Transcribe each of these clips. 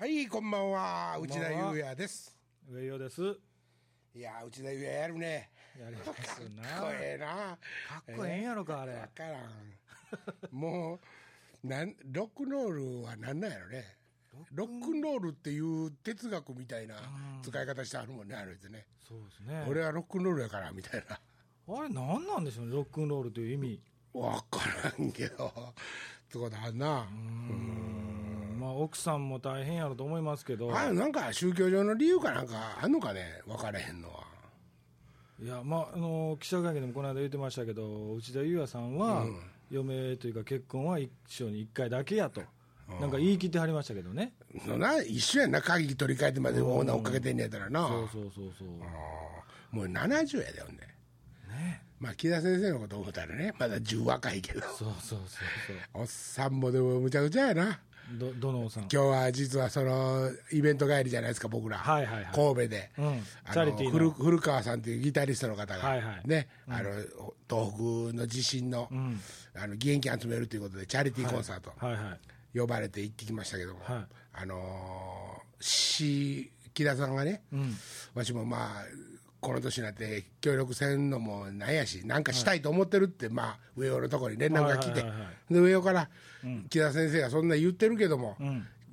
はい、こんばんは。内田裕也です。上与です。いやー、内田裕也やるね。やりますな。かっこええな。かっこええんやろか、あれ。わからん。もう、なん、ロックンロールはなんなんやろね。ロックンロールっていう哲学みたいな使い方してあるもんね、あれでね。そうですね。俺はロックンロールやから、みたいな。あれ、なんなんでしょうね、ロックンロールという意味。わからんけど。ってことあんな。まあ、奥さんも大変やろと思いますけど。あなんか宗教上の理由かなんかあんのかね、分からへんのは。いや、まあ、あの、記者会見でもこの間言ってましたけど、内田裕也さんは、嫁というか結婚は一生に一回だけやと。なんか言い切ってはりましたけどね。そんな一緒やんな、鍵取り替えてまでオーナー追っかけてんねやったらな。そうそうそうそう。もう70やで、ほんで。ね。まあ、木田先生のこと思ったらね、まだ10若いけど。そうそうそうおっさんもでもむちゃくちゃやな。ど、どのさん？今日は実はそのイベント帰りじゃないですか、僕ら、はいはいはい。神戸で、うん。あの古古川さんというギタリストの方が、はいはい。ねあの東北の地震の,、あの義援金集めるということで、チャリティーコンサート、はいはい。呼ばれて行ってきましたけども、はい。あのー、し木田さんがね、わしもまあ、この年になって協力せんのもなんやし、なんかしたいと思ってるって、まあ、上尾のところに連絡が来て、はいはいはいはで上尾から、木田先生がそんな言ってるけども、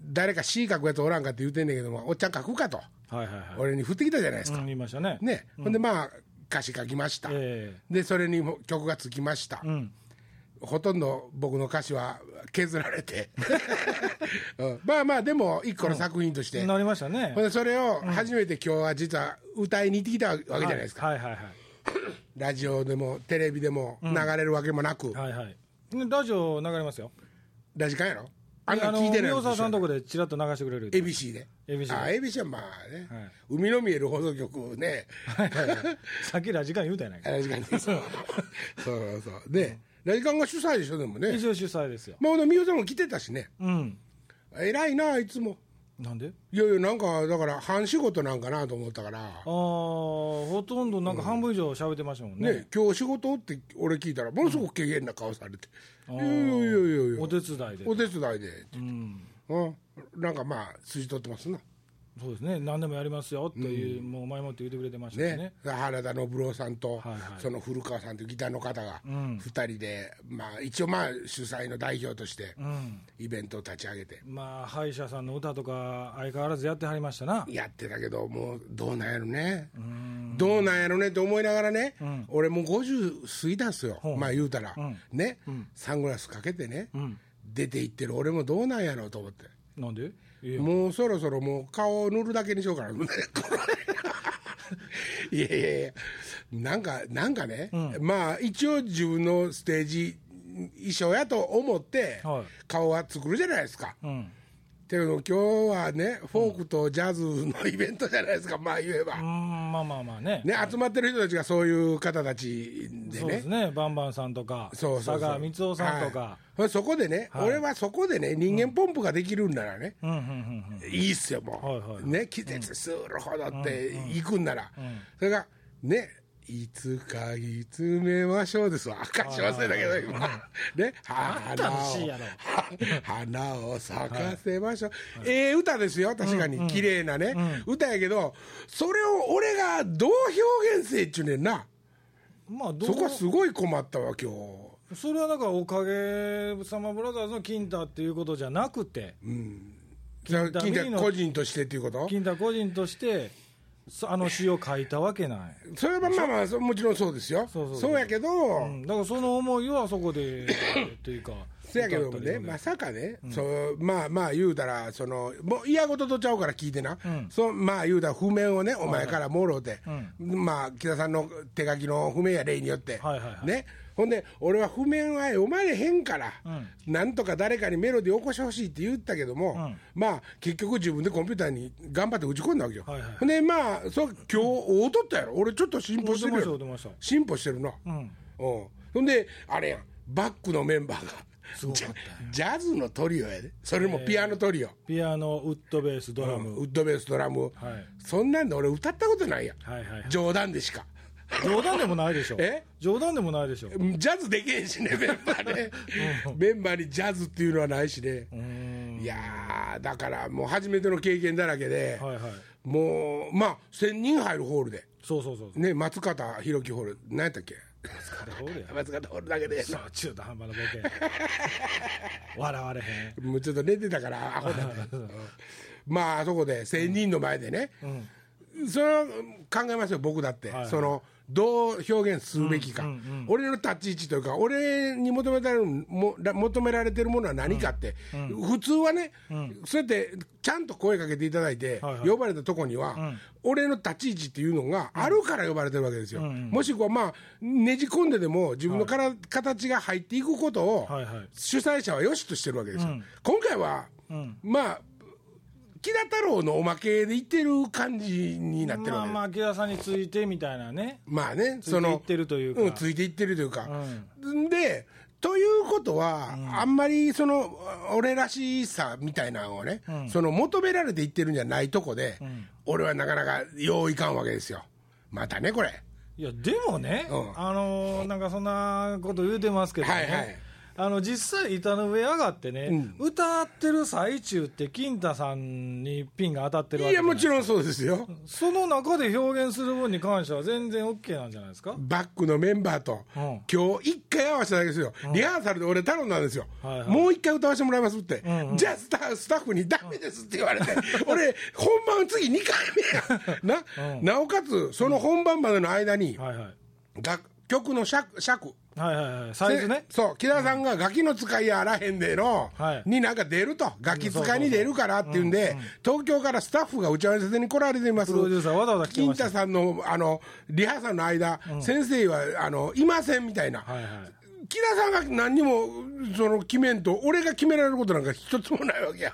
誰か C 書くやつおらんかって言ってんねんけども、おっちゃん書くかと、はいはいはい。俺に振ってきたじゃないですか。うん、言いましたね。ね、ほんでまあ、歌詞書きました。えで、それにも曲がつきました。んほとんど僕の歌詞は削られて、うん。まあまあ、でも一個の作品として、なりましたね。ほん。でそれを初めて今日は実は歌いに行ってきたわけじゃないですか、はい。はい。はい。ラジオでもテレビでも流れるわけもなく、はい。はい。でラジオ流れますよ。ラジカンやろ？あんな聞いてない宮沢さんのとここでちらっと流してくれる。ABC で。ABC であ ABC はまあね、はい。海の見える放送局ね。はい。はい。はいさっきラジカン言うたやないか。ラジカンに。そう。そうそう。でラジカンが主催でしょでもね。一応主催ですよ。まあほんで宮沢も来てたしね。うん。偉いなあいつも。なんで？いやいやなんかだから半仕事なんかなと思ったから。ああ、ほとんどなんか半分以上喋ってましたもんね。ね、今日仕事って俺聞いたらものすごく軽減な顔されて、いやいやいやいやいや。お手伝いで。お手伝いで、うん。うん、なんかまあ筋取ってますなそうですね。何でもやりますよっていう、もう前もって言ってくれてましたしね。ね。原田信郎さんと、はいはい。その古川さんというギターの方がん。2人で、まあ、一応まあ主催の代表としてうん。イベントを立ち上げて。まあ、歯医者さんの歌とか相変わらずやってはりましたな。やってたけどもうどうなんやろね。どうなんやろねって思いながらね、俺もう50過ぎたんすよ、まあ言うたら、ん。ね、サングラスかけてね、ん。出て行ってる俺もどうなんやろうと思って。なんで？もうそろそろもう顔を塗るだけにしようかな。いやいやいや、なんか、なんかね、まあ一応自分のステージ衣装やと思ってはい、顔は作るじゃないですか。うん。けど今日はね、フォークとジャズのイベントじゃないですか、まあ言えば。うん、まあまあまあね。ね、集まってる人たちがそういう方たちでねそうです。ね。バンバンさんとか、そうそう佐川光夫さんとか。はいそこでね、はい俺はそこでね、人間ポンプができるんならね、うん、うん、うん、うん。いいっすよ、もう。はいはいはいね、季節するほどって行くんなら。それが、ね、いつかいつめましょうですわ。赤し忘れたけど、今。ね、花を、花を咲かせましょう。ええ歌ですよ、確かに。綺麗なね、歌やけど、それを俺がどう表現せえっちゅうねんな。まあ、そこはすごい困ったわ、今日。それはだから、おかげさまブラザーズの金太っていうことじゃなくて、じゃあ、金金田美の田個人としてっていうこと？金太個人として、そあの詩を書いたわけなんや。それはまあまあ、そもちろんそうですよ。そうそうそうそう。やけど、うん、だからその思いはそこで、というか、せやけどもね、まさかね、そうまあまあ言うたら、そのもう嫌事とちゃうから聞いてな、ん。そうまあ言うたら、譜面をね、お前からもろうて、まあ、木田さんの手書きの譜面や例によって、はいはいはい。ね、ほんで、俺は譜面は読まれへんから、なんとか誰かにメロディー起こしてほしいって言ったけども、まあ、結局、自分でコンピューターに頑張って打ち込んだわけよ。はいはいほんで、まあ、そう今日会うとったやろ、俺、ちょっと進歩してるよ。進歩してるな。うん、うん、ほんで、あれやん、バックのメンバーが、ジャズのトリオやで、それもピアノトリオ、ピアノ、ウッドベース、ドラうんム、ウッドベース、ドラム、はい。そんなんで俺、歌ったことないやん、はいはいはい、冗談でしか。冗談でもないでしょ、え？冗談でもないでしょ、ジャズできへんしね、メンバーね、メンバーにジャズっていうのはないしね、いやーだからもう初めての経験だらけで、はいはい。もうまあ1000人入るホールで、そうそうそうね、松方弘樹ホール。何やったっけ？そうだよ松方ホールだけで。そう中途半端なボケ。笑われへん。もうちょっと寝てたからアホだ まああそこで1000人の前でね、それは考えますよ僕だって、はいはい。そのどう表現すべきか、俺の立ち位置というか俺に求められるもら求められてるものは何かって、普通はね、そうやってちゃんと声かけていただいて、はいはい。呼ばれたとこには、俺の立ち位置っていうのがあるから呼ばれてるわけですよ、もしくはまあねじ込んででも自分のから、形が入っていくことを、はい。はい主催者はよしとしてるわけですよ、今回は、まあ木田太郎のおまけで言ってる感じになってるわけ。です、まあまあ木田さんについてみたいなね。まあね、ついていってるというか。ん。ついていってるというか、で、ということは、あんまりその俺らしさみたいなのをね、その求められていってるんじゃないとこで、俺はなかなかよういかんわけですよ、またね、これ。いやでもね、うん。あのーなんかそんなこと言うてますけどね、はいはいあの実際、板の上上がってね、歌ってる最中って、金太さんにピンが当たってるわいや、けじゃないもちろんそうですよ。その中で表現する分に関しては、全然 OK なんじゃないですか。バックのメンバーと、うん。今日一回合わせただけですよ、リハーサルで俺頼んだんですよ、はいはい。もう一回歌わせてもらいますって、んうん。じゃあスタスタッフにダメですって言われて、俺、本番次2回目や、な,、なおかつ、その本番までの間に、はいはい。楽曲の尺、尺はいはいはい、サイズね。で。そう、木田さんがガキの使いやあらへんでの、はい。になんか出ると、ガキ使いに出るからっていうんで、東京からスタッフが打ち合わせに来られています。プロデューサーわざわざ来て金ました太さんのあのリハーサルの間、先生はあのいませんみたいな、はいはい。木田さんが何にもその決めんと、俺が決められることなんか一つもないわけや。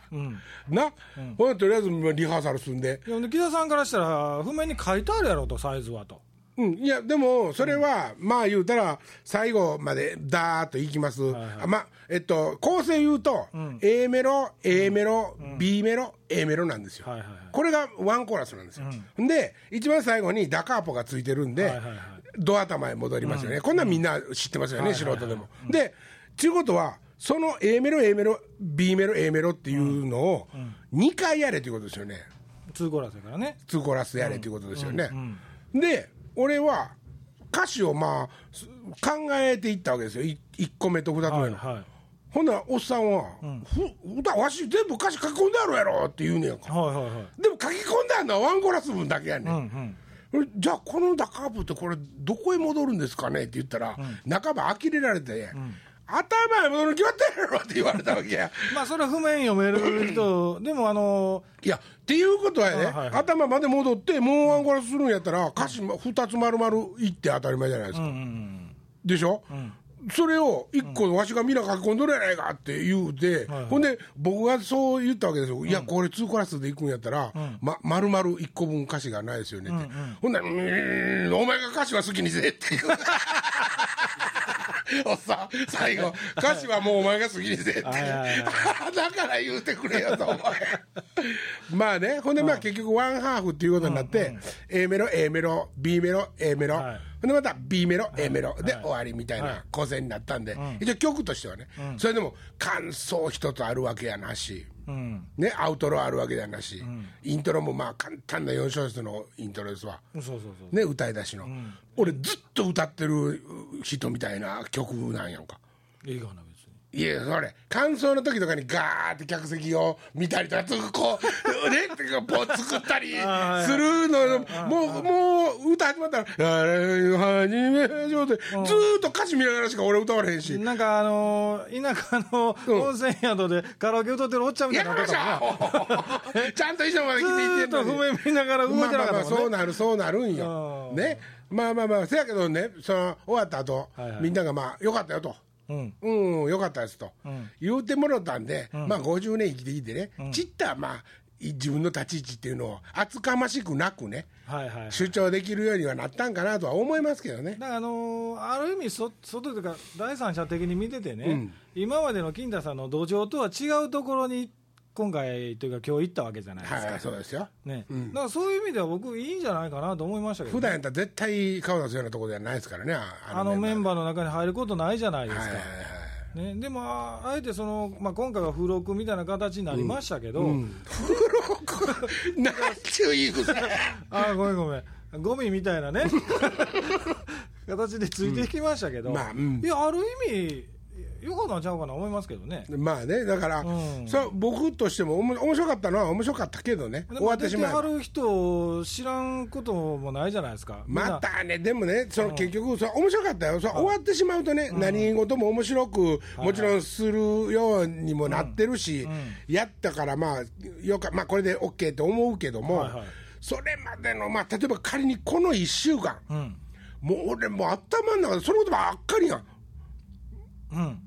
な、ほんでとりあえずリハーサルすんで、いやで木田さんからしたら、譜面に書いてあるやろと、サイズはと。うん、いや、でも、それは、まあ言うたら、最後までだーっといきます。あまあ、えっと、構成言うと、A メロ、A メロ、B メロ、A メロなんですよ。はいはいはいこれがワンコーラスなんですよ。で、一番最後にダカーポがついてるんで、はいはいはいド頭へ戻りますよね。こんなんみんな知ってますよね、素人でも。で、ちゅうことは、その A メロ、A メロ、B メロ、A メロっていうのを2回やれということですよね。2コーラスだからね。2コーラスやれということですよね。で、俺は歌詞をまあす考えていったわけですよ、1個目と2つ目の。はいはい。ほんならおっさんは、ふ歌わし全部歌詞書き込んであるやろって言うねやんか。はいはいはい。でも書き込んであるのはワンコーラス分だけやねん。うんじゃあこのダカープってこれどこへ戻るんですかねって言ったら、半ば呆れられて、頭へ戻るに決まってるやろって言われたわけや。まあそれは譜面読める人、でもあのいや、っていうことはね、はいはい。頭まで戻って、もうワンコーラスするんやったら、歌詞2つ丸々いって当たり前じゃないですか。でしょ、それを一個わしがみんな書き込んどるやないかって言うて、はいほんで僕がそう言ったわけですよ、いやこれ2コラスで行くんやったら、ま丸々1個分歌詞がないですよねって、ほんなら「うーんお前が歌詞は好きにせえ」って言うおっさん最後歌詞はもうお前が好きにせえって。だから言うてくれよとお前。まあねほんでまあ結局ワンハーフっていうことになって、A メロ A メロ B メロ A メロ、はいでまた B メロ A メロではい。終わりみたいはい。な構成になったんで、一応曲としてはね、それでも感想一つあるわけやなし、うん。ね、アウトロあるわけやなし、イントロもまあ簡単な4小節のイントロですわ。ね、歌い出しの、俺ずっと歌ってる人みたいな曲なんやんか。いいかな、別に。いやそれ感想の時とかにガーって客席を見たりとかつこうね ってこう作ったりするのもうもう歌始まったら「あれはじめ上手」ずーっと歌詞見ながらしか俺歌われへんし。なんかあのー田舎の温泉宿でカラオケ歌ってるおっちゃんみたいやりなま。した ちゃんと衣装まで着ていってんずーっと譜面見ながら動いてなかったもんね。なるそうなるんよ。うん。ね。まあまあまあせやけどねその終わった後、みんながまあよかったよと。うん。うん、よかったですと、ん。言うてもろたんで、まあ50年生きてきてね、ちったまあい自分の立ち位置っていうのを厚かましくなくねはいはい。主張できるようにはなったんかなとは思いますけどね。だからあのーある意味そ、外というか、第三者的に見ててね、今までの金田さんの土壌とは違うところに、今回というか、今日行ったわけじゃないですか。はいそうですよ。ね。だからそういう意味では、僕、いいんじゃないかなと思いましたけど、普段やったら絶対顔出すようなところではないですからね。ああのメンババーの中に入ることないじゃないですか。はいはいはいね、でも、あえてその、まあ、今回は付録みたいな形になりましたけど、付録？なんちゅう言い草 あごめんごめん、ゴミみたいなね、形でついてきましたけど、まあうん。いや、ある意味、よかったんちゃうかな思いますけどね。まあねだから、うん。そう僕としてもおも面白かったのは面白かったけどね。で終わってしまえば。出る人、知らんこともないじゃないですか。またね、でもね、その結局、それ面白かったよ、それ終わってしまうとね、何事も面白く、もちろんするようにもなってるし、やったから、まあ、よか、まあ、これで OK と思うけども、はいはい。それまでの、まあ、例えば仮にこの1週間、うん。もう俺、もう頭の中でそのことばっかりやん。うん。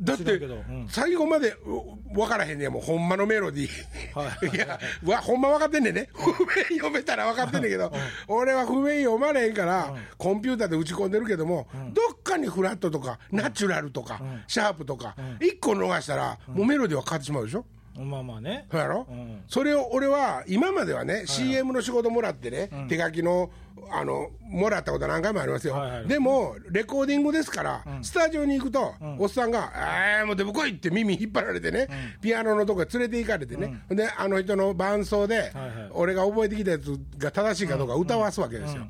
だってうん。最後までう分からへんねんもうほんまのメロディー、はい。いやわほんま分かってんねんね。譜面読めたら分かってんねんけど、俺は譜面読まれへんから、コンピューターで打ち込んでるけども、どっかにフラットとか、ナチュラルとか、シャープとか、一個逃したら、もうメロディーは変わってしまうでしょ？まあまあね。そうやろ、うん。それを俺は今まではね、CM の仕事もらってね、手書きのあのもらったこと何回もありますよ、はいはいでもレコーディングですから、スタジオに行くと、おっさんが「えー、もう出も来い」って耳引っ張られてね、ピアノのとこへ連れて行かれてね、であの人の伴奏で、はいはい。俺が覚えてきたやつが正しいかどうか歌わすわけですよ。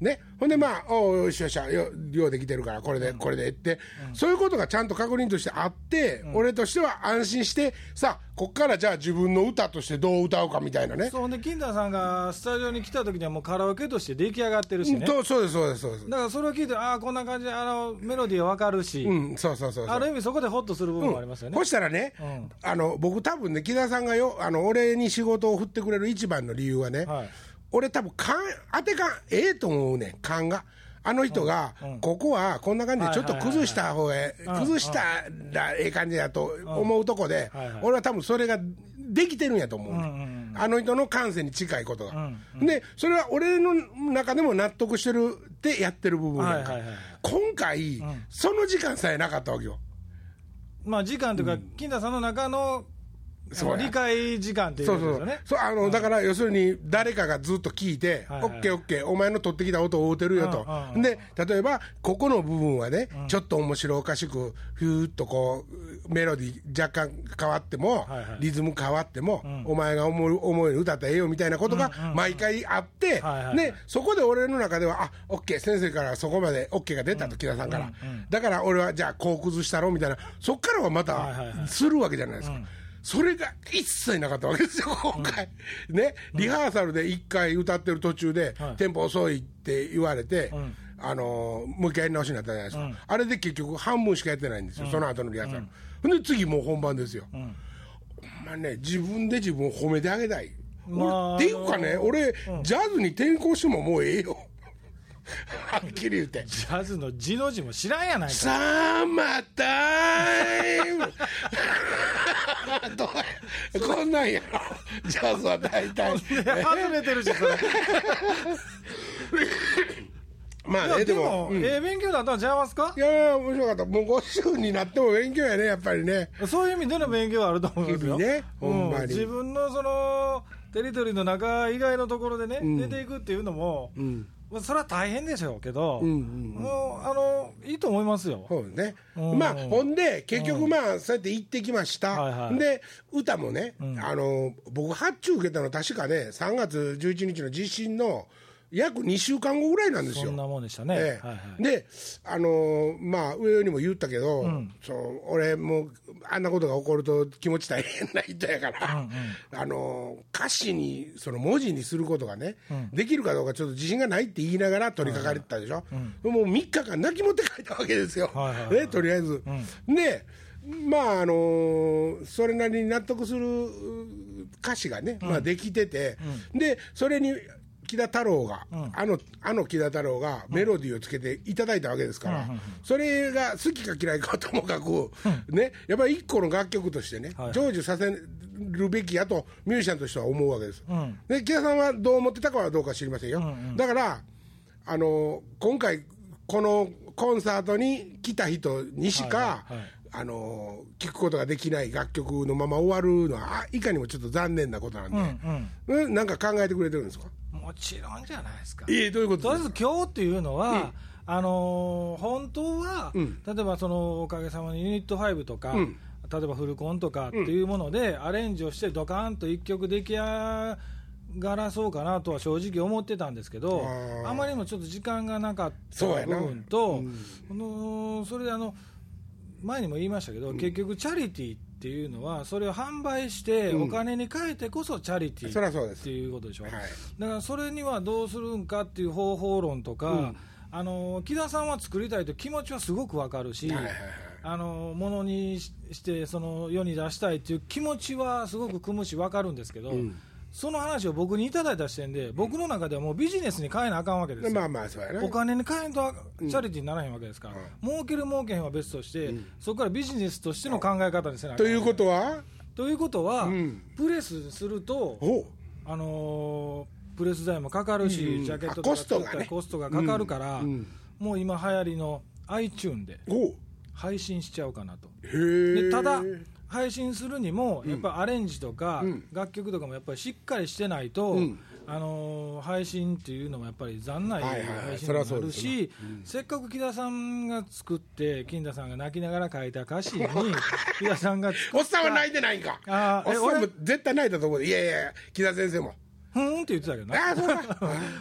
ね、ほんでまあ、おうよしよしよ、ようできてるから、これで、これでって、そういうことがちゃんと確認としてあって、俺としては安心して、さあ、こっからじゃあ自分の歌としてどう歌うかみたいなね。そうね、金田さんがスタジオに来た時にはもうカラオケとして出来上がってるしね。とそうです、そうです、そうです。だからそれを聞いて、ああ、こんな感じで、あの、メロディーはわかるし、うん、そうそうそうそう。ある意味そこでホッとする部分もありますよね。そしたらね、うんあの僕、多分ね、木田さんがよあの俺に仕事を振ってくれる一番の理由はね、はい俺、多分勘当て勘、ええと思うねん、勘が。あの人が、ここはこんな感じでちょっと崩した方へ、崩したらええ感じだと思うとこで俺は多分それができてるんやと思うねあの人の感性に近いことが。うんで、それは俺の中でも納得してるってやってる部分なんか、今回、その時間さえなかったわけよ。まあ時間というか、金田さんの中のそ理解時間っていうことですよね。そうあの、だから要するに誰かがずっと聞いて、オッケーオッケー、お前の取ってきた音を合うてるよと、で例えば、ここの部分はね、ちょっと面白おかしく、ふーっとこう、メロディー若干変わっても、はいはい。リズム変わっても、お前が思う思うように歌ったらええよみたいなことが毎回あって、はいはいでそこで俺の中では、あオッケー、先生からそこまでオッケーが出たと、木田さんから、だから俺はじゃあ、こう崩したろみたいな、そっからはまたするわけじゃないですか。それが一切なかったわけですよ、今回。ね、リハーサルで一回歌ってる途中で、はい。テンポ遅いって言われて、ん。あのーもう一回やり直しになったじゃないですか。あれで結局半分しかやってないんですよ、その後のリハーサル。で次もう本番ですよ。ほんまね、自分で自分を褒めてあげたい。まあ俺っていうかね、俺、ジャズに転校してももうええよ。はっきり言って。ジャズの字の字も知らんやないか。サマータイムこんなんやろジャズは大体外れてるし、それ。まあねでもも、ええ勉強だったんちゃいますか？いやいや面白かった。もう50になっても勉強やねやっぱりね。そういう意味での勉強はあると思いますよ。ねうん。ほんまに。自分のそのテリトリーの中以外のところでね、出ていくっていうのも、まあそれは大変でしょうけど、もうあのいいと思いますよ。そうね。うん。まあほんで結局まあそうやって行ってきました、はいはいで歌もね、あの僕発注受けたの確かね3月11日の地震の約2週間後ぐらいなんですよ。そんなもんでしたね。ええ。はいはい。で、あのーまあ、上にも言ったけど、そう俺もあんなことが起こると気持ち大変な人やから、あのー歌詞にその文字にすることがね、できるかどうかちょっと自信がないって言いながら取り掛かれてたでしょ、もう3日間泣き持って書いたわけですよ、はいはいはいね、とりあえず。でまああのーそれなりに納得する歌詞がね、まあ、できてて、でそれに木田太郎が、あのあの木田太郎がメロディーをつけていただいたわけですから、それが好きか嫌いかはともかく、ね、やっぱり一個の楽曲としてね、はい成就させるべきやとミュージシャンとしては思うわけです、ん。で木田さんはどう思ってたかはどうか知りませんよ、だからあの今回このコンサートに来た人にしか、はいはいはい。あの聞くことができない楽曲のまま終わるのはあいかにもちょっと残念なことなんで、うん。うんなんか考えてくれてるんですか？もちろんじゃないですか。ええどういうこととりあえず今日っていうのは、あのー本当は、うん。例えばそのおかげさまにユニット5とか、うん。例えばフルコンとかっていうもので、アレンジをして、ドカーンと一曲出来上がらそうかなとは正直思ってたんですけど、あまりにもちょっと時間がなかった部分と、うん。このそれであの前にも言いましたけど、結局、チャリティーっていうのは、それを販売して、うん。お金に変えてこそチャリティーっていうことでしょ？はい。だからそれにはどうするんかっていう方法論とか、うん。あの木田さんは作りたいと気持ちはすごくわかるし、はいはいはいあのものにししてその世に出したいっていう気持ちはすごく組むしわかるんですけど、うんその話を僕にいただいた視点で、僕の中ではもうビジネスに変えなあかんわけですよ。まあまあそうやな。お金に変えんとチャリティーにならへんわけですから、儲ける儲けへんは別として、そこからビジネスとしての考え方にせなあかんということは？ということは、うん。プレスすると、あのープレス代もかかるし、うんジャケットあとかコストがコストがかかるから、うん。うん。もう今流行りの iTune で配信しちゃうかなと。でただ配信するにも、やっぱりアレンジとか、うん。楽曲とかもやっぱりしっかりしてないと、うん。あのー配信っていうのもやっぱり残ない配信になるし、せっかく木田さんが作って、金田さんが泣きながら書いた歌詞に、木田さんがおっさんは泣いてないんか。あおっさんも俺絶対泣いたと思うで。いやいや木田先生も。ふーんって言ってたけどな。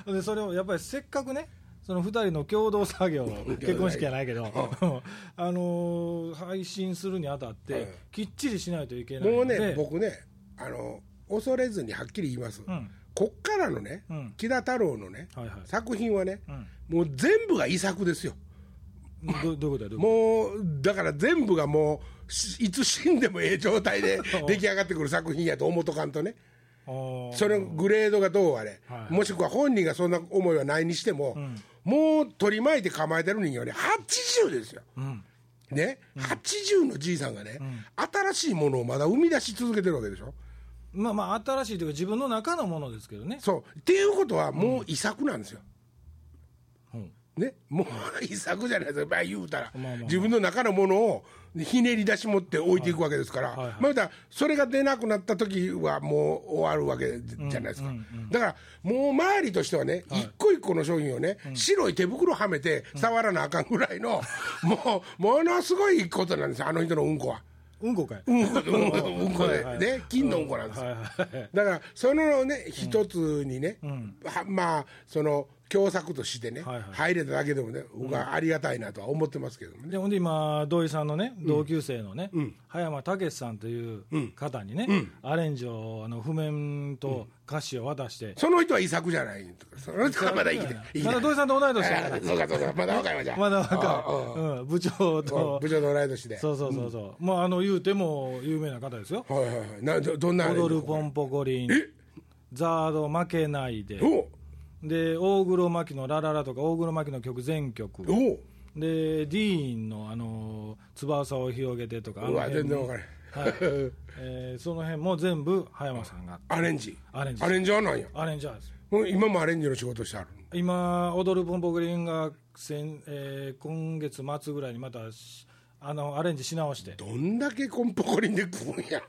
そ でそれをやっぱりせっかくね、その2人の 共同作業、結婚式じゃないけど、あのー配信するにあたって、はい。きっちりしないといけないもうね僕ねあの恐れずにはっきり言います、うん。こっからのね、うん。木田太郎のね、はいはい。作品はね、うん。もう全部が遺作ですよ。どどういうことや？どういうこもうだから全部がもうしいつ死んでもええ状態で 出来上がってくる作品やと思っとかんとね。それのグレードがどうあれ、はいもしくは本人がそんな思いはないにしても、もう取り巻いて構えてる人間はね80ですよ、ん。ね、80のじいさんがね、新しいものをまだ生み出し続けてるわけでしょ？まあまあ、新しいというか、自分の中のものですけどね。そう。っていうことはもう遺作なんですよ、うん。ね、もう遺作じゃないですか、まあ、言うたら、まあまあまあ。自分の中のものをひねり出し持って置いていくわけですから、はいはいまあ言うたらそれが出なくなった時はもう終わるわけじゃないですか、だからもう周りとしてはね、一個一個の商品をね、白い手袋はめて触らなあかんぐらいの、もうものすごいことなんですよ、あの人のうんこは。うんこかい。うんこうんこではいはいね、金のうんこなんですだからそのね一つにね、はまあその共作としてね、はいはい。入れただけでもね僕はありがたいなとは思ってますけどもね、でほんで今、土井さんのね、同級生のね、葉山武さんという方にね、アレンジを、あの譜面と歌詞を渡して、その人は遺作じゃないとかその人はまだ生きて生きてただ土井さんと同い。年だからあそうかそうかまだ若いわじゃあ。まだ若い。うん、部長と。部、長と同い年で。そうそうそうそう、まあ、あの言うても有名な方ですよ、はいはいはい。などどんな踊るポンポコリン、ザード負けないで、おうで大黒摩季のラララとか、大黒摩季の曲全曲、でディーンの、あの翼を広げてとか、うわあの辺全然分からはい。えーその辺も全部、葉山さんが。アレンジ。アレンジアレンジャーなんやアレンジャーです。もう今もアレンジの仕事してある今、踊るポンポコリンが先、えー今月末ぐらいにまたしあのアレンジし直して、どんだけコンポコリンで食うんや？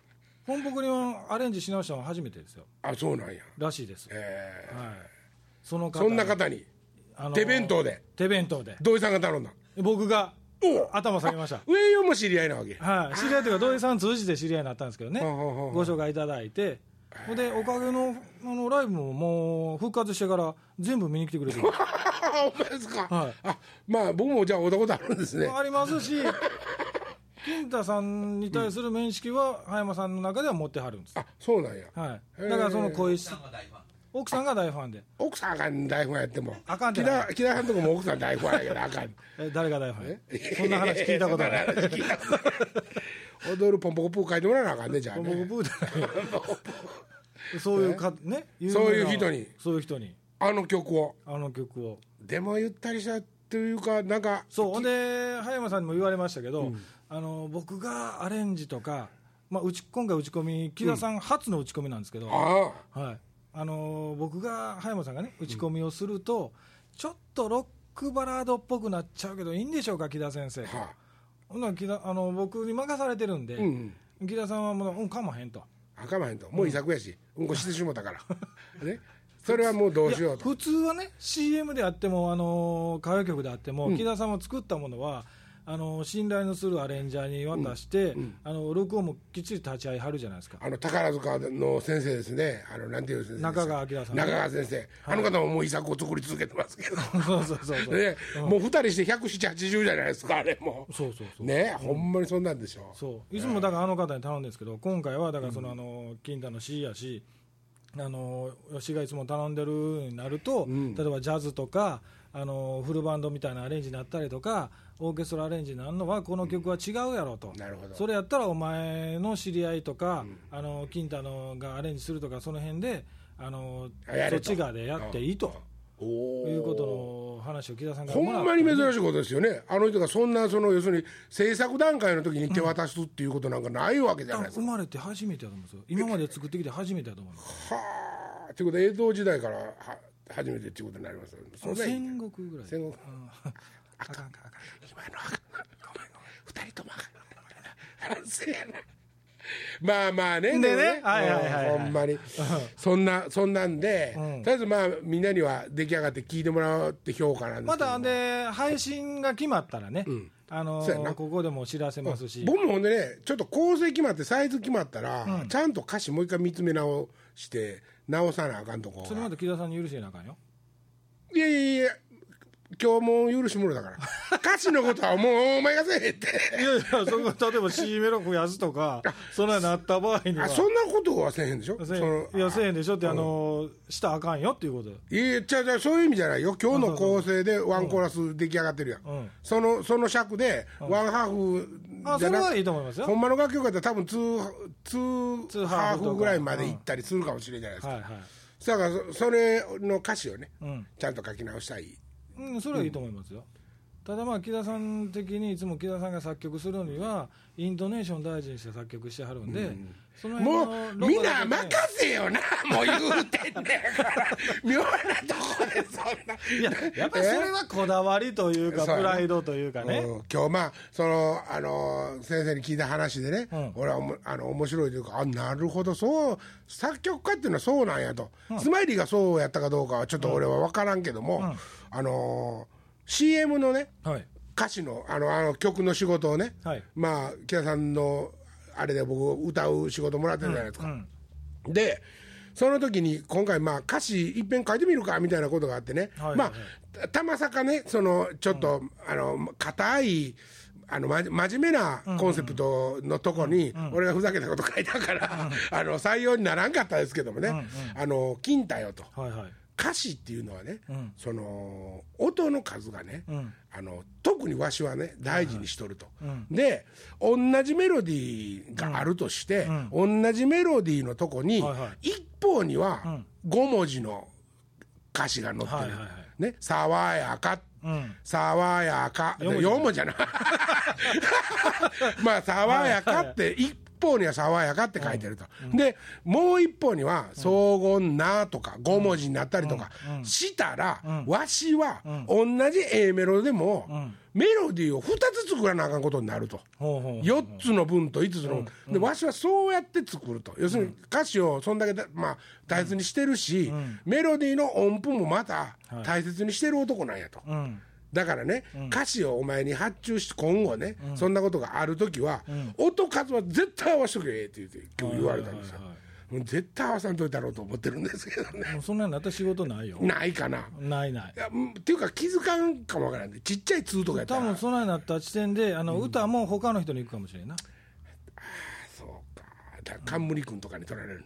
ポンポコリンはアレンジし直したのは初めてですよ、あそうなんや。らしいです。えはい、その方そんな方に？あの手弁当で？手弁当で、土井さんが頼んだ僕がお頭下げました。上与も知り合いなわけ？はい、知り合いというか、土井さん通じて知り合いになったんですけどね、ほうほうほうご紹介いただいて、ほんで、おかげのあのライブももう復活してから、全部見に来てくれてる。あお前ですか、はい。あまあ僕もじゃあ会ったことあるんですね。ありますし、金太さんに対する面識は、葉山さんの中では持ってはるんです。あそうなんや。はい、だからその声質、奥さんが大ファンで、奥さんが大ファンやっても。あかんて木田木田さんとこも奥さん大ファンやけどあかん。え誰が大ファン？そんな話聞いたことない。踊るポンポコプー書いてもらわなあかんね。じゃあ僕ねブーでそういうか、ね、そういう人に。そういう人に、あの曲を。あの曲を。でもゆったりしたっていうかなんかそうほんで葉山さんにも言われましたけど、あの僕がアレンジとか、まあ、うち今回打ち込み木田さん初の打ち込みなんですけど、あ。はい、あの僕が葉山さんがね打ち込みをすると、ちょっとロックバラードっぽくなっちゃうけどいいんでしょうか木田先生あはほんなら木田あの僕に任されてるんで、うん木田さんはもううんかまへんと。あかまへんと。もう遺作やしうん。こしてしもたから。ね。それはもうどうしようと。普通はね CM であっても、あの歌謡曲であっても、木田さんも作ったものはあの信頼のするアレンジャーに渡して、あの録音もきっちり立ち会いはるじゃないですか。あの宝塚の先生ですね、あのなんていうんですか？中川明さん。中川先生、あの方ももう遺作を作り続けてますけど、そうそうそうそう。ね、もう二人して170、80じゃないですか、あれも。そうそうそう。ね、ほんまにそんなんでしょ。そう。いつもだからあの方に頼んでるんですけど、今回はだからそのあの金太の C やし、あの吉がいつも頼んでるになると、例えばジャズとかあのフルバンドみたいなアレンジになったりとか、オーケストラアレンジになるのは、この曲は違うやろと、なるほど。それやったらお前の知り合いとか、あの金太のがアレンジするとか、その辺で、あのそっち側でやっていいと。おいうことの話を木田さんほんまに珍しいことですよね、あの人がそんな、その要するに制作段階の時に手渡すっていうことなんかないわけじゃないですか。生まれて初めてやと思うんですよ、今まで作ってきて初めてやと思うんですよ。はあ、ということで、江戸時代からは初めてっていうことになりますよそんなん戦国ぐらい。戦国あかんかんかんかん。今のはごめんごめん。二人ともあかん反省やなまあまあねでね。もはいはいはいはい。ほんまに。そんなそんなんで、うん。とりあえずまあみんなには出来上がって聞いてもらうって評価なんですまけどたで配信が決まったらね、ん。あのそうやな。ここでも知らせますし、僕もほんでねちょっと構成決まってサイズ決まったら、うん。ちゃんと歌詞もう一回見つめ直して直さなあかんとこ。それまで木田さんに許してなあかんよ。いやいやいや今日もう許しもろだから。歌詞のことはもうお前がせえへんって。いやいや、そこ例えば C メロ増やすとか、そんなになった場合には、あそんなことはせえへんでしょ？いや、せえへんでしょ？って、あのしたらあかんよっていうこと。よいやじゃじゃそういう意味じゃないよ。今日の構成でワンコーラス出来上がってるやん、うん。そのその尺でワンハーフあじゃなくそれはいいと思いますよ。ほんまの楽曲やったら多分ツーツーハーフぐらいまで行ったりするかもしれないじゃないです。か、はいはい。だからそそれの歌詞をねうん。ちゃんと書き直したいうん、それはいいと思いますよ。ただまあ木田さん的にいつも木田さんが作曲するにはイントネーション大事にして作曲してはるんで、そのもうみんな任せよなもう言うてんねんから。妙なとこでそんな。いややっぱりそれはこだわりというかプライドというかね、うん。今日まあそのあの先生に聞いた話でね、うん。俺はおもあの面白いというかあなるほどそう作曲家っていうのはそうなんやと、スマイリーがそうやったかどうかはちょっと俺は分からんけども、んあの CM のねはい。歌詞のあのあの曲の仕事をね、はい。まあ木田さんのあれで僕歌う仕事もらってるじゃないですか、うん。でその時に今回まあ歌詞いっぺん書いてみるかみたいなことがあってね、はいはいまあたまさかねそのちょっと、あの硬いあのま真面目なコンセプトのとこに、俺がふざけたこと書いたから、あの採用にならんかったですけどもね「あの金太よ」と。はいはい歌詞っていうのはね、ん。その音の数がね、うん。あの特にわしはね大事にしとると、ん。で同じメロディーがあるとして、同じメロディーのとこに、はいは一方にはん。5文字の歌詞が載ってる、はいはいはい。ね「爽やか」うん。爽やか。四文字。4文字じゃない。まあ爽やかって一方には爽やかって書いてると、でもう一方には荘厳なとか5文字になったりとかしたら、わしは同じ A メロでも、メロディーを2つ作らなあかんことになると。ほうほう4つの分と5つの。分、でわしはそうやって作ると。要するに歌詞をそんだけだ、まあ、大切にしてるし、メロディーの音符もまた大切にしてる男なんやと、うんだからね、歌詞をお前に発注して今後ね、そんなことがある時は、音数は絶対合わしとけって言って今日言われたんですよ、絶対合わさんといたろうと思ってるんですけどね。そんなになった仕事ないよ。ないかな？ないない。いやうんっていうか気づかんかもわからんでちっちゃい通とかやったら。多分そんなになった時点であの歌も他の人に行くかもしれんな、そうか。だ冠君とかに取られる。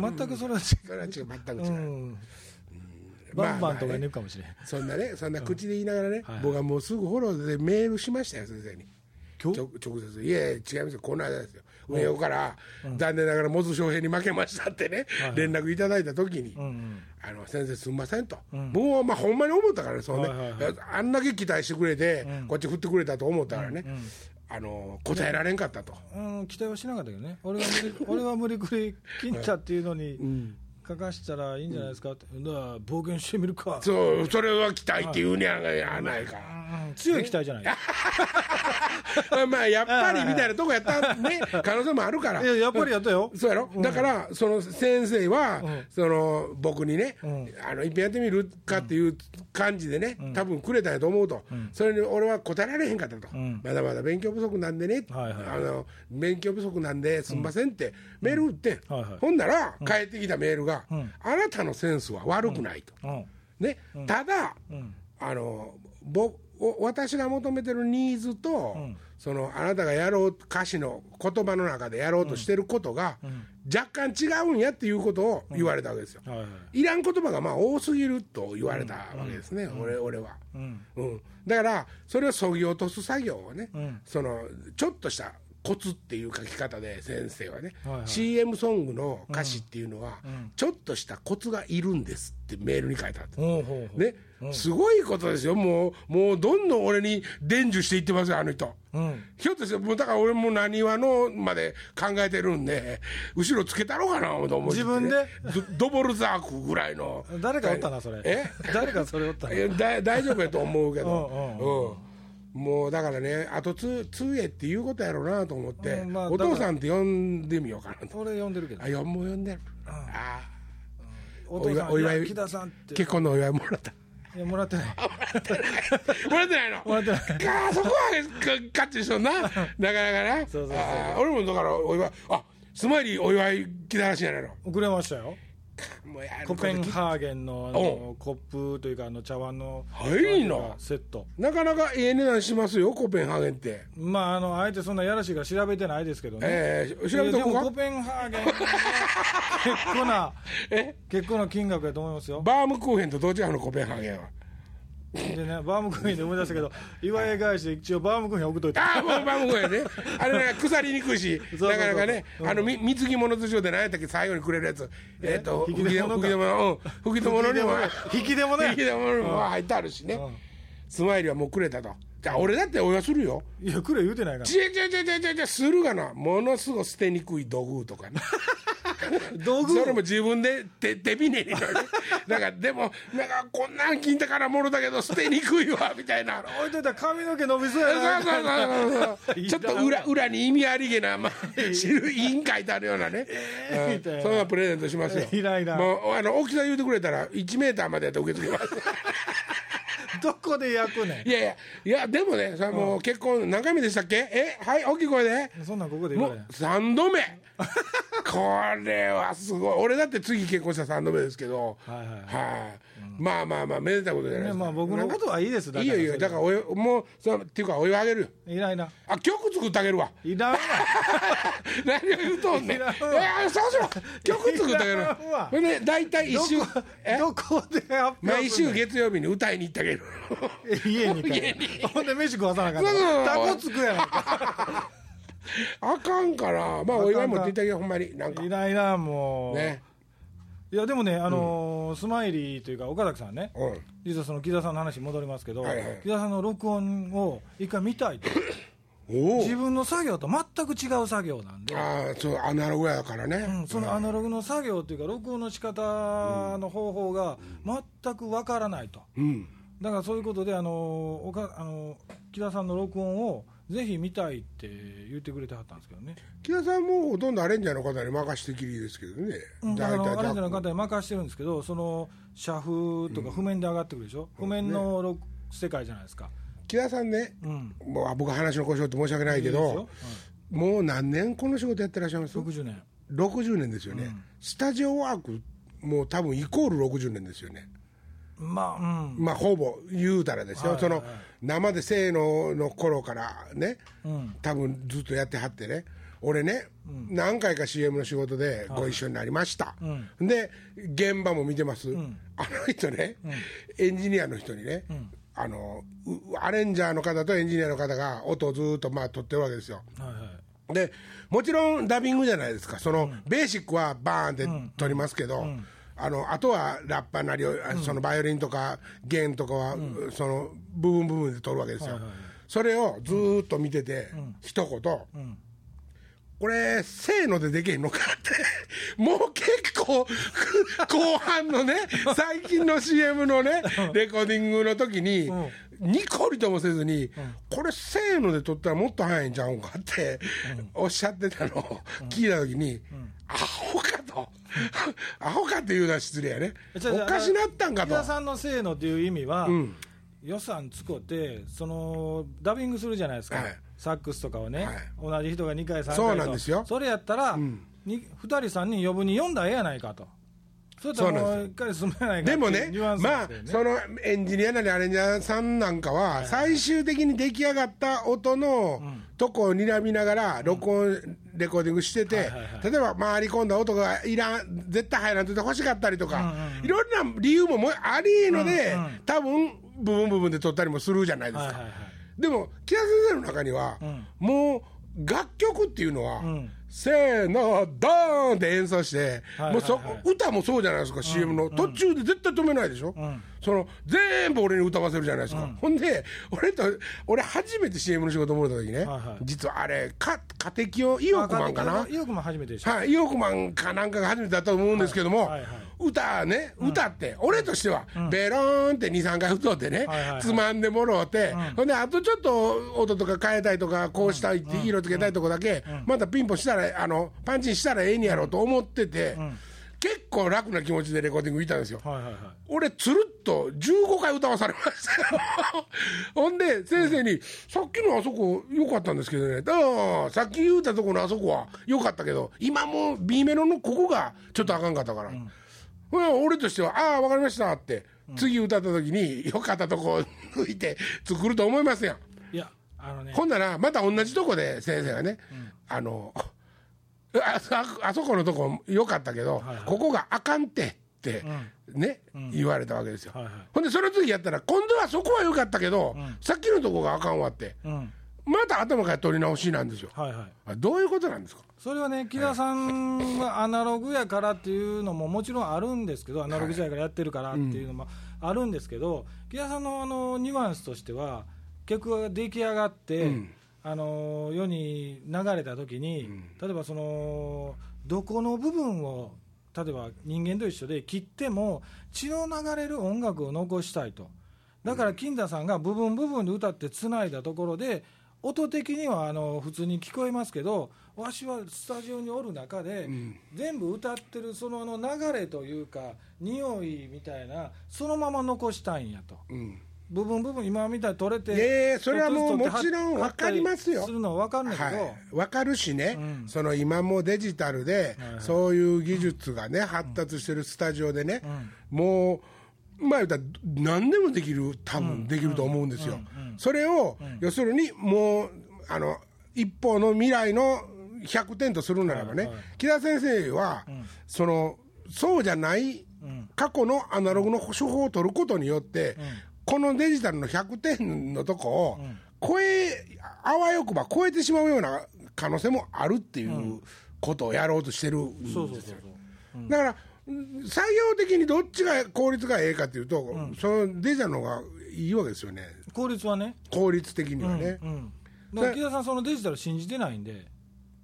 全くそれは違それは違う。全く違う、バンバンとかまあねに行くかもしれん、そんなね そんな口で言いながらね、はい。僕はもうすぐフォローでメールしましたよ先生に。直接「いやいや違いますよ。この間ですよ。上尾から、残念ながらモズ翔平に負けました」ってね、連絡いただいた時に「うんうん。あの先生すんません」と、もうまあほんまに思ったからねそうね、はいはいはい。あんだけ期待してくれて、こっち振ってくれたと思ったからね、あの答えられんかったと。うん、期待はしなかったけどね、俺は無理俺は無理くり金太っていうのに書かしたらいいんじゃないですかって、だから冒険してみるか、そうそれは期待っていうにはないか、うん強い期待じゃない、まあやっぱりみたいなとこやったね。可能性もあるから。いややっぱりやったよ。そうやろ、だからその先生は、その僕にね、あのいっぺんやってみるかっていう感じでね、多分くれたんやと思うと、それに俺は答えられへんかったと、まだまだ勉強不足なんでね、はいはいあの勉強不足なんですんませんってメール打って、はいはい。ほんなら返ってきたメールが、あなたのセンスは悪くないと。うん。ね、ただ、あのぼお私が求めてるニーズと、そのあなたがやろう歌詞の言葉の中でやろうとしてることが、若干違うんやっていうことを言われたわけですよ。はいはい。いらん言葉がまあ多すぎると言われたわけですね、俺俺は、うん。だからそれをそぎ落とす作業をね、そのちょっとしたコツっていう書き方で先生はね、はいはい。CM ソングの歌詞っていうのは、ちょっとしたコツがいるんですってメールに書いてあった。ね、すごいことですよ、もう、もうどんどん俺に伝授していってますよ、あの人。うん。ひょっとして、もうだから俺も何話のまで考えてるんで、後ろつけたろうかなと思って、ね、自分で？ドドボルザークぐらいの。誰かおったなそれ。え？誰かそれおったな大丈夫やと思うけうんど、うん。もうだからね、あとつ通へっていうことやろうなと思って、うんまあお父さんって呼んでみようかなと。俺呼んでるけど。あ、よもう呼んでる。あお父さんお祝い木田さんって。結婚のお祝いもらった。いやもらってない。もらってない。の？もらってない。かそこはかカッチしとんな。なかなかな。そうそうそう俺もだからお祝いあスマイリーお祝い来たらしいやないの。遅れましたよもうやるコペンハーゲンのあのコップというかあの茶碗のはいな。セット。なかなかええ値段しますよコペンハーゲンって。まああのあえてそんなやらしいから調べてないですけどね、ええ調べとこうか。でもコペンハーゲンは 結構なえ？結構な金額やと思いますよ。バームクーヘンとどっちなのコペンハーゲンは？でねバームクーヘンで思い出したけど祝い返しで一応バームクーヘン送っといてああもうバームクーヘンね。あれなんか腐りにくいしなかなかねうん。あのみ水着物頭上で何やったっけ最後にくれるやつ。え？っと引き出物か？吹き出物。うん。吹き出物にも引き出物。や。引き出物にも入ってあるしね。うん。スマイリーはもうくれたと。じゃあ俺だってお祝いするよ。いやくれ言うてないから。ちえちえちえちえちするがなものすごい捨てにくい道具とかね道具。それも自分で手手びねりのね。なんかでもなんかこんなん金宝物だけど捨てにくいわみたいな。置いといたら髪の毛伸びそうそうやそうなそうそう。ちょっと裏裏に意味ありげな、まあ、知る委員会てあるようなね、うん。みたいな。そんなプレゼントしますよ。いいらん。もうあの大きさ言うてくれたら1メーターまでやって受け付けます。どこで焼くねいやいやいやでもねそれもう結婚何回目でしたっけ？え？はい大きい声で。んそんなんここで言もうわれへん。3度目これはすごい。俺だって次結婚した3度目ですけど。はいまあまあまあめでたいことじゃないですか、ねまあ僕のことはいいです。いいよいいよだからおよもうそのっていうかお湯あげるよ。いらんいらんあ曲作ってあげるわ。いらんわ。何を言うとんねん。いやそうしろ。曲作ってあげる。わ。これね大体一週どこで毎週月曜日に歌いに行ってあげる家にか 家に。ほんで飯食わさなあかんそうそうそう。タコつくやないかあかんからまあお祝い持って行ってあげようほんまに。なんか。いらんいらんもう、ね。いやでもね、あのースマイリーというか岡崎さんね、うん。実はその木田さんの話に戻りますけど、はいはい。木田さんの録音を一回見たいと。お自分の作業と全く違う作業なんで、ああそうアナログやからね、うん、そのアナログの作業というか録音の仕方の方法が全くわからないと。うん。だからそういうことで、あのーおかあのー木田さんの録音をぜひ見たいって言ってくれてはったんですけどね、木田さんもほとんどアレンジャーの方に任してきりですけどね、うん、あ大体のアレンジャーの方に任してるんですけどその写譜とか譜面で上がってくるでしょ、譜面の録世界じゃないですか、木田さんね、うん、もうあ僕話の故障って申し訳ないけどよ。もう何年この仕事やってらっしゃいます？60年。60年ですよね、スタジオワークもう多分イコール60年ですよねまあうん。まあほぼ言うたらですよ、はいはいはい。その生でせーのの頃からね、うん。多分ずっとやってはってね。俺ね、何回か CM の仕事でご一緒になりました、で現場も見てます、あの人ね、エンジニアの人にね、あのうアレンジャーの方とエンジニアの方が音をずっとまあ撮ってるわけですよ。はいはい。でもちろんダビングじゃないですか。その、ベーシックはバーンって取りますけど、あのあとはラッパなりを、そのバイオリンとか弦とかは、その部分部分で取るわけですよ、それをずーっと見てて、一言、これ、せーのでできへんのかって、もう結構、後半のね、最近の CM のね、レコーディングの時に、ニコリともせずに、これせーので撮ったらもっと早いんちゃうんかって、おっしゃってたの。を聞いたときに、アホかと、アホかっていうのは失礼やね、おかしなったんかと。さんのせいのっていう意味は、うん。予算使ってそのダビングするじゃないですか、はい。サックスとかをね、はい。同じ人が2回3回と。そうなんですよ。それやったら、ん。に2人3人呼ぶに呼んだらええやないかとそれもうないかでもねまあそのエンジニアなりアレンジャーさんなんかは、最終的に出来上がった音のとこを睨みながら、録音、レコーディングしてて、例えば回り込んだ音がいらん、絶対入らんとって欲しかったりとか、いろんな理由ももありえので、多分部分部分で撮ったりもするじゃないですか。でも、木田先生の中には、んもう楽曲っていうのは、ん。せーの、ドーンって演奏して、はいもうそはい。はい歌もそうじゃないですか、CM の、途中で絶対止めないでしょ、ん。その全部俺に歌わせるじゃないですか、ほんで、俺と、俺、初めて CM の仕事もらった時ね、はいはい。実はあれ、か家庭を意欲マンかな？意欲マン初めてでした、はい、意欲マンかなんかが初めてだったと思うんですけども、はいはいはい歌ね、歌って、俺としては、ベローンって2、3回太ってね、つまんでもろうて、ほんで、あとちょっと音とか変えたいとか、こうしたいって色つけたいとこだけ、またピンポンしたら、あの、パンチンしたらええんやろうと思ってて、結構楽な気持ちでレコーディングいたんですよ。俺、つるっと15回歌わされました。よ。ほんで、先生に、さっきのあそこ、良かったんですけどね、さっき言うたとこのあそこは良かったけど、今もう B メロのここがちょっとあかんかったから。ほら俺としては、ああ、わかりましたって、次歌った時に、良かったとこ抜いて作ると思いますやん。いやあのね。ほんなら、また同じとこで先生がね、あの、あああそこのとこ良かったけど、はいはい。ここがあかんてって、ね、言われたわけですよ。はいはい。ほんで、その次やったら、今度はそこは良かったけど、さっきのとこがあかんわって、うんまた頭から取り直しなんですよ。はいはい。あどういうことなんですか？それはね、木田さんはアナログやからっていうのももちろんあるんですけど、アナログ時代からやってるからっていうのもあるんですけど、木田さんのあのニュアンスとしては、曲が出来上がって、あの世に流れた時に、例えばその、どこの部分を、例えば人間と一緒で切っても、血の流れる音楽を残したいと。だから金田さんが部分部分で歌ってつないだところで、音的にはあの普通に聞こえますけど、わしはスタジオにおる中で、全部歌ってるそのあの流れというか、匂いみたいな、そのまま残したいんやと。うん。部分部分、今みたいに取れて、いやいやそれはもうもちろんわかりますよ。するのは分かんないけど、はい、分かるしね、うん。その今もデジタルで、はいそういう技術がね、発達してるスタジオでね、もう、まあ言ったら、何でもできる、多分できると思うんですよ。それを、要するに、もう、あの、一方の未来の100点とするならばね、木田先生は、その、そうじゃない、過去のアナログの手法を取ることによって、このデジタルの100点のとこを超え、あわよくば超えてしまうような可能性もあるっていうことをやろうとしてるんですよ。だから、採用的にどっちが効率がええかというと、そのデジャの方がいいわけですよね、効率はね、効率的にはね。うん、だから木田さん、そのデジタル信じてないんで、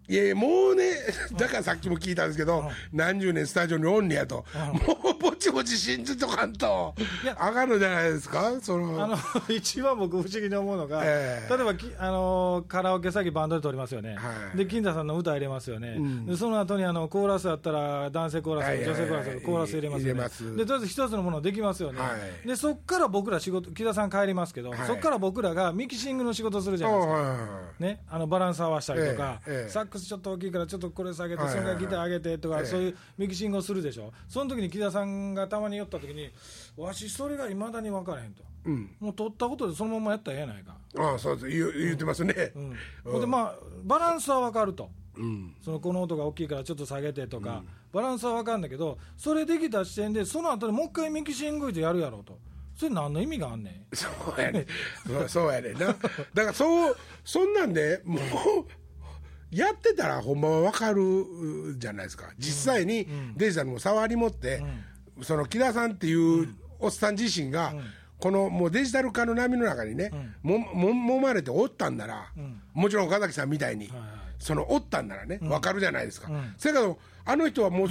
いやいや、もうね、だからさっきも聞いたんですけど、何十年スタジオにおんねやと、もうぼちぼち信じとかんと。上がるじゃないですか、その。あの 一番僕、不思議に思うのが、ええ。例えばきあのカラオケ先バンドで撮りますよね、はい。で金田さんの歌入れますよね、ん。でその後にあのコーラスだったら、男性コーラス、女性コーラス、コーラス入れますよね、でとりあえず一つのものできますよね、はい。でそっから僕ら仕事、木田さん帰りますけど、はい。そっから僕らがミキシングの仕事するじゃないですか。ね、あのバランス合わせたりとか、ええックスちょっと大きいからちょっとこれ下げて、それからギター上げてとか、ええ。そういうミキシングをするでしょ、その時に木田さんがたまに寄った時に、わし、それがいまだに分からへんと、うん、もう取ったことでそのままやったらええやないか、ああそうです。言う言ってますね、うん。でまあ、バランスは分かると、うん。そのこの音が大きいからちょっと下げてとか、バランスは分かるんだけど、それできた時点で、その後でもう一回ミキシングでやるやろうと、それ、何の意味があんねん。そうやねそうそうやねんな。だからそうそんなんでもうやってたらほんまは分かるじゃないですか。実際にデジタルも触り持って、その木田さんっていうおっさん自身が、このもうデジタル化の波の中にね、もも揉まれておったんなら、もちろん岡崎さんみたいに、はいはいそのおったんならね、分かるじゃないですか、せやけど、あの人はもう、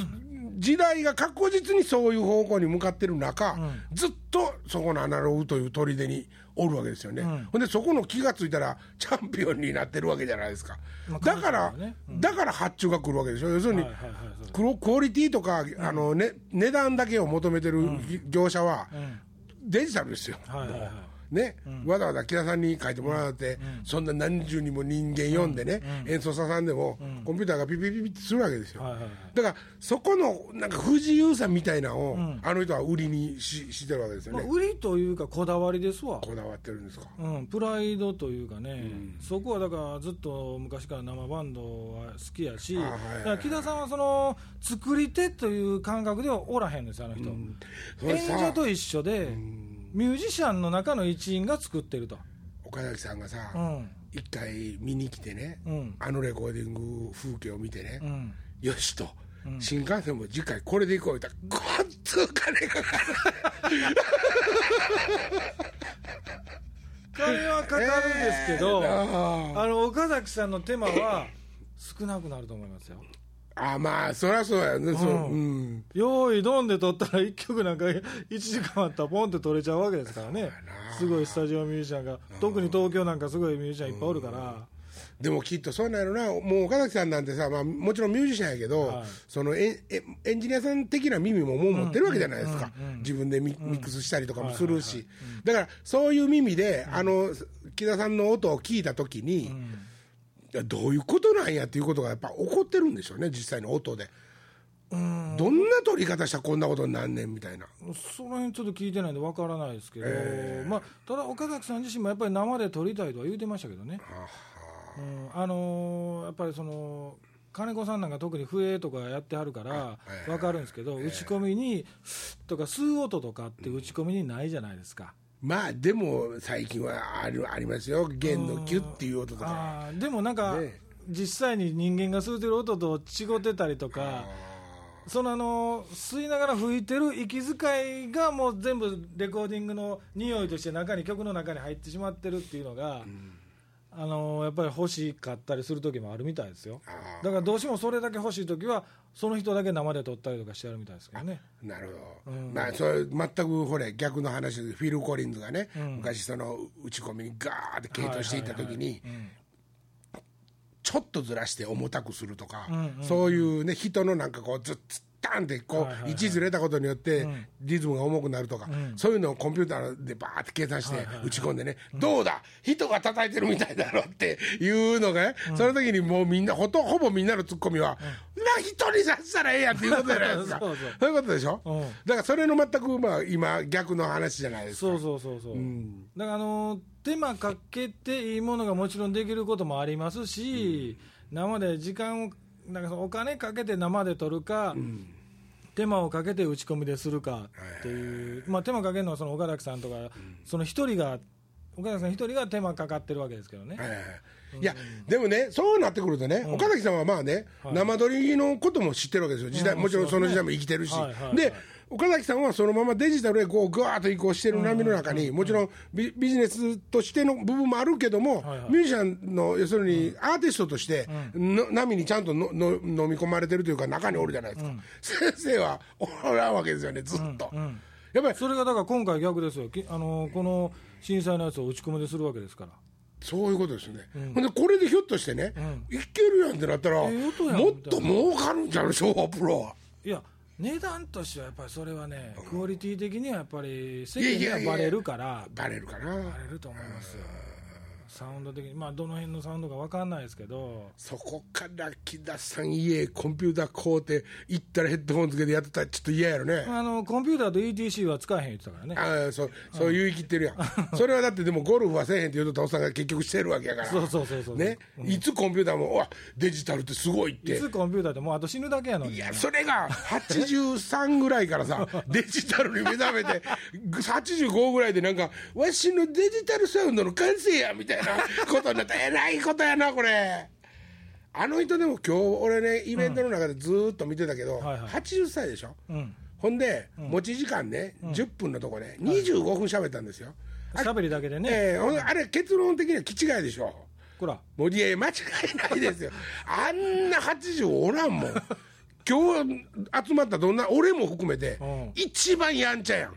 時代が確実にそういう方向に向かってる中、ずっとそこのアナログという砦におるわけですよね、ほんでそこの気が付いたらチャンピオンになってるわけじゃないですか、だから、だから発注が来るわけでしょ。要するに、はいはいクオリティとか、あのね、値段だけを求めてる業者は、デジタルですよ、はいはいはいねわざわざ木田さんに書いてもらって、そんな何十人も人間読んでね、演奏者さんでも、コンピューターがピピピピってするわけですよ。だからそこのなんか不自由さみたいなのを、あの人は売りにししてるわけですよね、まあ売りというかこだわりですわ、こだわってるんですか。うん、プライドというかね、そこはだからずっと昔から生バンドは好きやし、木田さんはその作り手という感覚ではおらへんですよ、あの人。演者と一緒で、ミュージシャンの中の一員が作ってると。岡崎さんがさ、うん。一回見に来てね、うん。あのレコーディング風景を見てね、うん。よしと、新幹線も次回これで行こう言ったらごっつう金かかる。金はかかるんですけど、えーあ。あの岡崎さんの手間は少なくなると思いますよ。あまあそりゃそうやね、そううん。うん用意ドンで撮ったら1曲なんか 1時間あったらポンって撮れちゃうわけですからね。すごいスタジオミュージシャンが。特に東京なんかすごいミュージシャンいっぱいおるから。でもきっとそうなんやろな、もう岡崎さんなんてさ、まあ、もちろんミュージシャンやけど、はい。そのエンエエンジニアさん的な耳ももう持ってるわけじゃないですか、自分でミミックスしたりとかもするし、だからそういう耳で、あの木田さんの音を聞いたときに、いやどういうことなんやっていうことがやっぱ起こってるんでしょうね、実際の音で。どんな取り方したらこんなことになんねんみたいな。その辺ちょっと聞いてないんでわからないですけど、まあ、ただ岡崎さん自身もやっぱり生で撮りたいとは言うてましたけどね、うんあのーやっぱりその金子さんなんか特に笛とかやってはるから分かるんですけど、打ち込みにとか吸う音とかって打ち込みにないじゃないですか。まあでも最近はあるありますよ、弦のキュッっていう音とか。でもなんか、ね。実際に人間が吸うてる音と違ってたりとか、そのあの吸いながら吹いてる息遣いがもう全部レコーディングの匂いとして中に曲の中に入ってしまってるっていうのが、あのやっぱり欲しかったりする時もあるみたいですよ。だからどうしてもそれだけ欲しい時はその人だけ生で撮ったりとかしてあるみたいですけどね。なるほど、まあそれ全くほれ逆の話でフィル・コリンズがね、ん。昔その打ち込みにガーって系統していった時に、うん。ちょっとずらして重たくするとか、うんうんそういうね人のなんかこうずっつったんってこう、はいはいはい。位置ずれたことによってリズムが重くなるとか、そういうのをコンピューターでバーって計算して打ち込んでね、どうだ？人が叩いてるみたいだろっていうのがね、その時にもうみんなほとほぼみんなのツッコミは、な人にさせたらええやんっていうことじゃないですか。そうそうそういうことでしょ、うん。だからそれの全くまあ今逆の話じゃないですか。そうそうそうそう、だからあの手間かけていいものがもちろんできることもありますし、生で時間をなんかお金かけて生で撮るか、手間をかけて打ち込みでするかっていう、まあ、手間かけるのはその岡崎さんとか、その一人が岡崎さん一人が手間かかってるわけですけどね、はいはいはい。いや、でもね、そうなってくるとね、岡崎さんはまあね、生撮りのことも知ってるわけですよ、時代うん。もちろんその時代も生きてるし、はいはいはい。で、岡崎さんはそのままデジタルへこうぐわーっと移行してる波の中に、もちろんビビジネスとしての部分もあるけども、ミュージシャンの要するにアーティストとして、の波にちゃんとのの飲み込まれてるというか、中におるじゃないですか、先生はおらんわけですよね、ずっと。やっぱり。それがだから今回逆ですよ、きあのこの震災のやつを打ち込みでするわけですから。そういうことですね、ほんでこれでひょっとしてね、いけるやんってなったら、もっと儲かるんじゃん、昭和プロは。いや値段としてはやっぱりそれはね、クオリティ的にはやっぱり世いやいやいや。間にはバレるから、バレるかな、バレると思いますよ、サウンド的に、まあ、どの辺のサウンドか分かんないですけど、そこから木田さん家コンピューター買うて行ったらヘッドホンつけてやってたらちょっと嫌やろね、あのコンピューターと ETC は使えへん言ってたからね、ああそうそう言い切ってるやん、それはだってでもゴルフはせえへんって言うとったおっさんが結局してるわけやから。そうそうそうそうね、いつコンピューターもわデジタルってすごいって。いつコンピューターでもうあと死ぬだけやのに、いや、それが83ぐらいからさ、デジタルに目覚めて、85ぐらいでなんか、わしのデジタルサウンドの完成やみたいなことになった。えらいことやな、これ。あの人でも今日、俺ね、イベントの中でずーっと見てたけど、はいはい80歳でしょ？うん、ほんで、持ち時間ね、10分のとこね、25分喋ったんですよ。喋りだけでね、ええほんであれ、結論的には気違いでしょ？ほら、もういや間違いないですよ。あんな80おらんもん。今日集まったどんな俺も含めて、うん一番やんちゃやん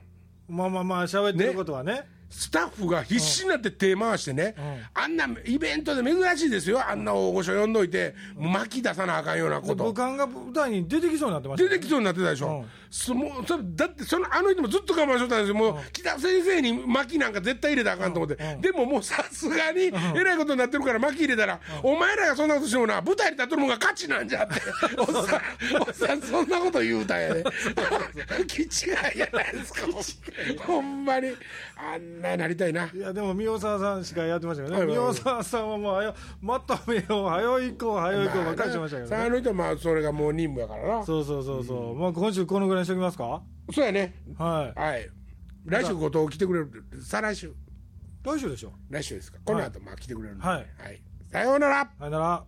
まあまあまあ喋ってることはねスタッフが必死になって手回してね、あんなイベントで珍しいですよ、あんな大御所呼んどいて、もう巻き出さなあかんようなこで武と、漢が舞台に出てきそうになってましたよね。出てきそうになってたでしょ、うん。そもうそれだってその、あの人もずっと我慢しとったんですよ、もう、北先生に巻きなんか絶対入れたらあかんと思って、でももうさすがに、えらいことになってるから、巻き入れたら、お前らがそんなことしてもな、舞台に立っとるもんが勝ちなんじゃって、おっさん、おっさん、そんなこと言うたんやで、気違いやないですか、ほんまに、あんななりたいな。いやでも宮沢さんしかやってましたけどね、宮沢さんはもうはよまとめようはよ行こうはよ行こうばっかりしてましたけどね、さああの人はまあそれがもう任務やからな。そうそうそうそう、まあ今週このぐらいにしときますか？そうやね。はい。はい。来週後藤来てくれる。再来週。来週でしょ。来週ですか。この後まあ来てくれるんで。はい。はい、さようなら。さよなら